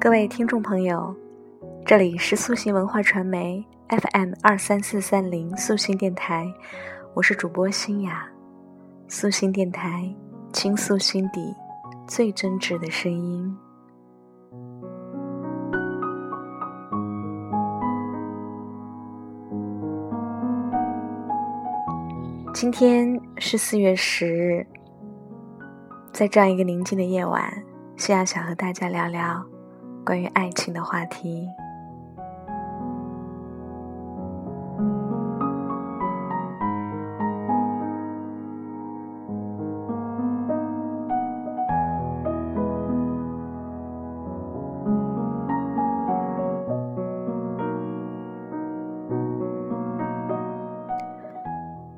各位听众朋友，这里是素心文化传媒 FM 二三四三零素心电台，我是主播新雅。素心电台倾诉心底最真挚的声音。今天是四月十日，在这样一个宁静的夜晚，西雅想和大家聊聊。关于爱情的话题，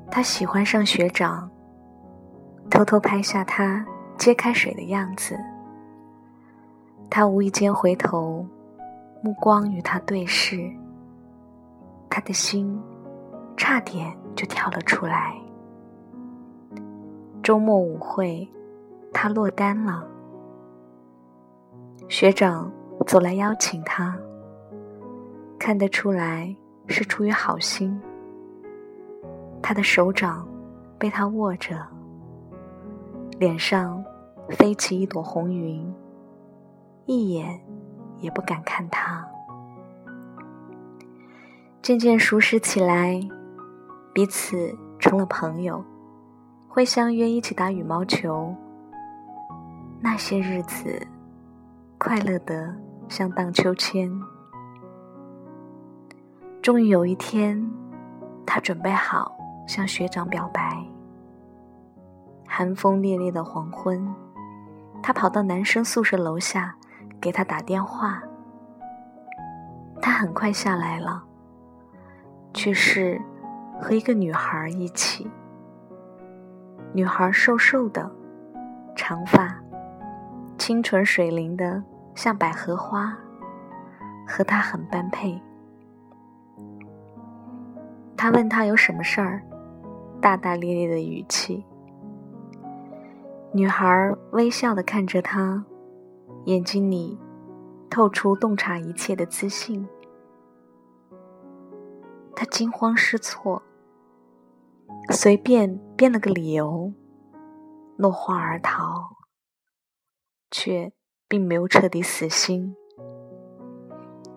他喜欢上学长，偷偷拍下他揭开水的样子。他无意间回头，目光与他对视，他的心差点就跳了出来。周末舞会，他落单了。学长走来邀请他，看得出来是出于好心。他的手掌被他握着，脸上飞起一朵红云。一眼也不敢看他。渐渐熟识起来，彼此成了朋友，会相约一起打羽毛球。那些日子，快乐得像荡秋千。终于有一天，他准备好向学长表白。寒风冽冽的黄昏，他跑到男生宿舍楼下。给他打电话，他很快下来了，却是和一个女孩一起。女孩瘦瘦的，长发，清纯水灵的像百合花，和他很般配。他问他有什么事儿，大大咧咧的语气。女孩微笑的看着他。眼睛里透出洞察一切的自信，他惊慌失措，随便编了个理由，落荒而逃，却并没有彻底死心，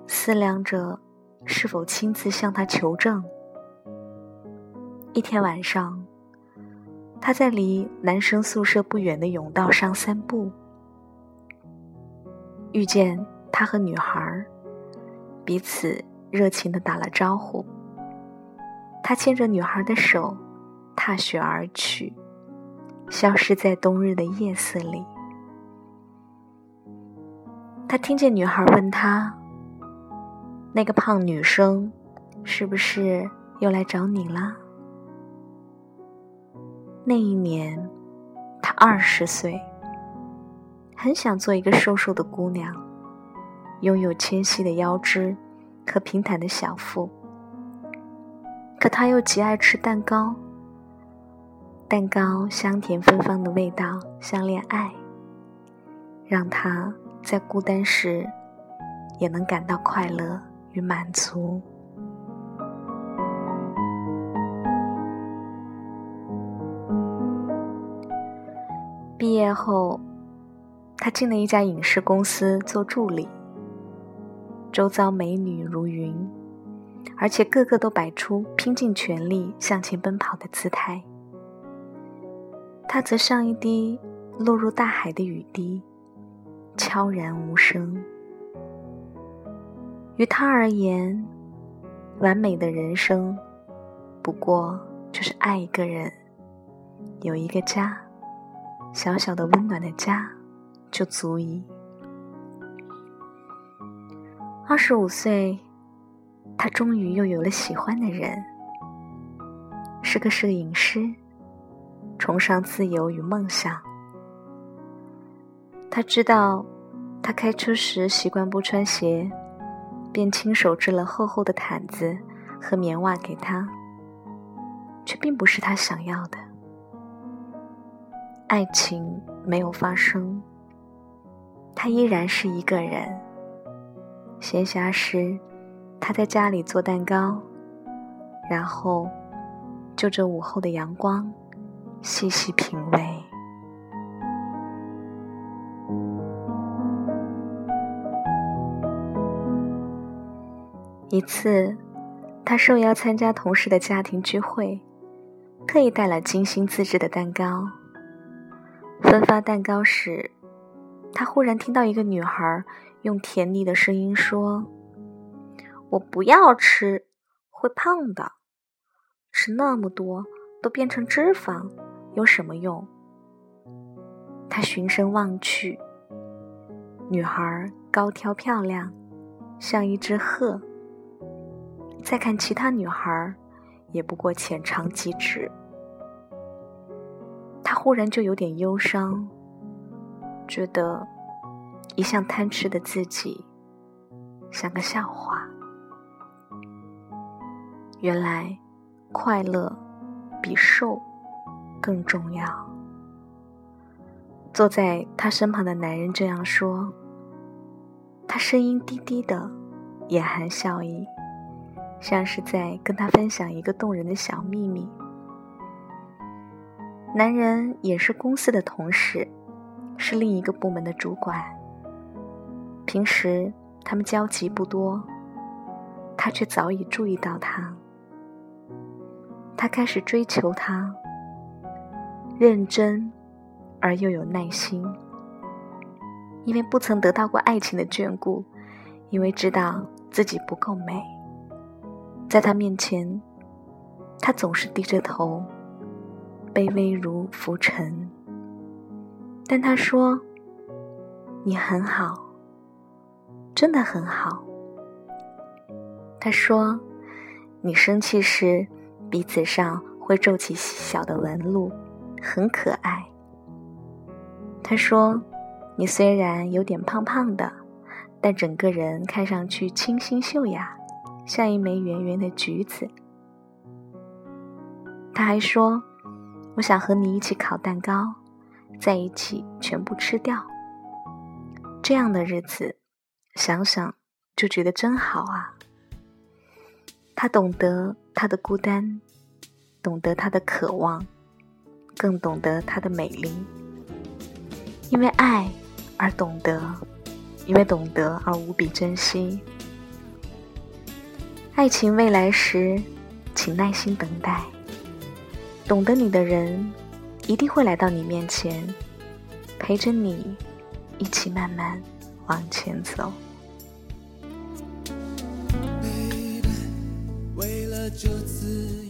思量着是否亲自向他求证。一天晚上，他在离男生宿舍不远的甬道上散步。遇见他和女孩彼此热情的打了招呼。他牵着女孩的手，踏雪而去，消失在冬日的夜色里。他听见女孩问他：“那个胖女生是不是又来找你了？”那一年，他二十岁。很想做一个瘦瘦的姑娘，拥有纤细的腰肢和平坦的小腹。可她又极爱吃蛋糕，蛋糕香甜芬芳的味道像恋爱，让她在孤单时也能感到快乐与满足。毕业后。他进了一家影视公司做助理，周遭美女如云，而且个个都摆出拼尽全力向前奔跑的姿态。他则像一滴落入大海的雨滴，悄然无声。于他而言，完美的人生，不过就是爱一个人，有一个家，小小的温暖的家。就足以。二十五岁，他终于又有了喜欢的人，是个摄影师，崇尚自由与梦想。他知道，他开车时习惯不穿鞋，便亲手织了厚厚的毯子和棉袜给他，却并不是他想要的。爱情没有发生。他依然是一个人，闲暇时，他在家里做蛋糕，然后就着午后的阳光，细细品味。一次，他受邀参加同事的家庭聚会，特意带了精心自制的蛋糕。分发蛋糕时，他忽然听到一个女孩用甜腻的声音说：“我不要吃，会胖的。吃那么多都变成脂肪，有什么用？”他循声望去，女孩高挑漂亮，像一只鹤。再看其他女孩，也不过浅尝即止。他忽然就有点忧伤，觉得一向贪吃的自己像个笑话。原来快乐比瘦更重要。坐在他身旁的男人这样说，他声音低低的，眼含笑意。像是在跟他分享一个动人的小秘密。男人也是公司的同事，是另一个部门的主管。平时他们交集不多，他却早已注意到他。他开始追求他，认真而又有耐心，因为不曾得到过爱情的眷顾，因为知道自己不够美。在他面前，他总是低着头，卑微如浮尘。但他说：“你很好，真的很好。”他说：“你生气时，鼻子上会皱起细小的纹路，很可爱。”他说：“你虽然有点胖胖的，但整个人看上去清新秀雅。”像一枚圆圆的橘子。他还说：“我想和你一起烤蛋糕，在一起全部吃掉。这样的日子，想想就觉得真好啊。”他懂得他的孤单，懂得他的渴望，更懂得他的美丽。因为爱而懂得，因为懂得而无比珍惜。爱情未来时，请耐心等待。懂得你的人，一定会来到你面前，陪着你一起慢慢往前走。为了这次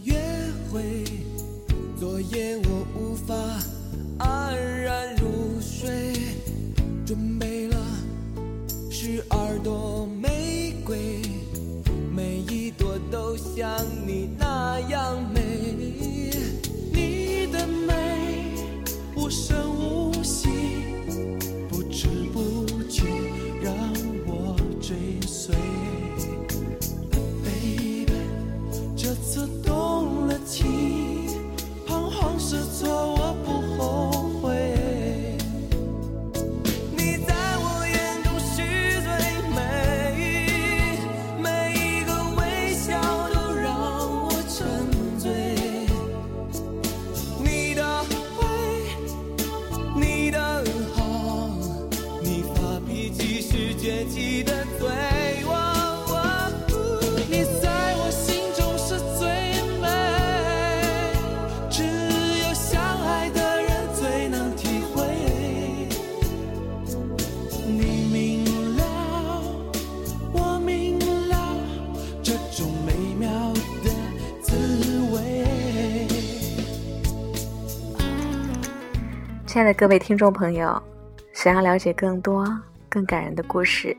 亲爱的各位听众朋友，想要了解更多更感人的故事，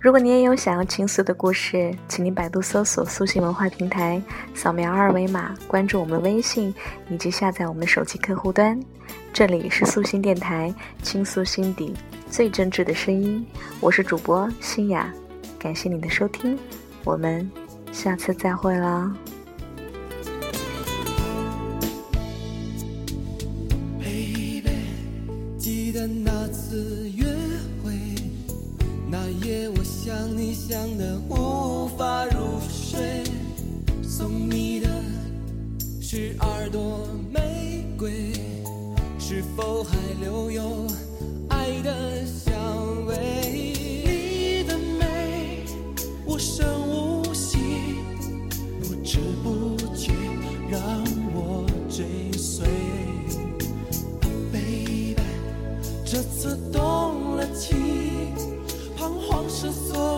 如果你也有想要倾诉的故事，请您百度搜索“素心文化平台”，扫描二维码关注我们微信，以及下载我们的手机客户端。这里是素心电台，倾诉心底最真挚的声音，我是主播欣雅，感谢你的收听，我们下次再会啦。十二朵玫瑰是否还留有爱的香味？你的美无声无息，不知不觉让我追随。baby，这次动了情，彷徨失措。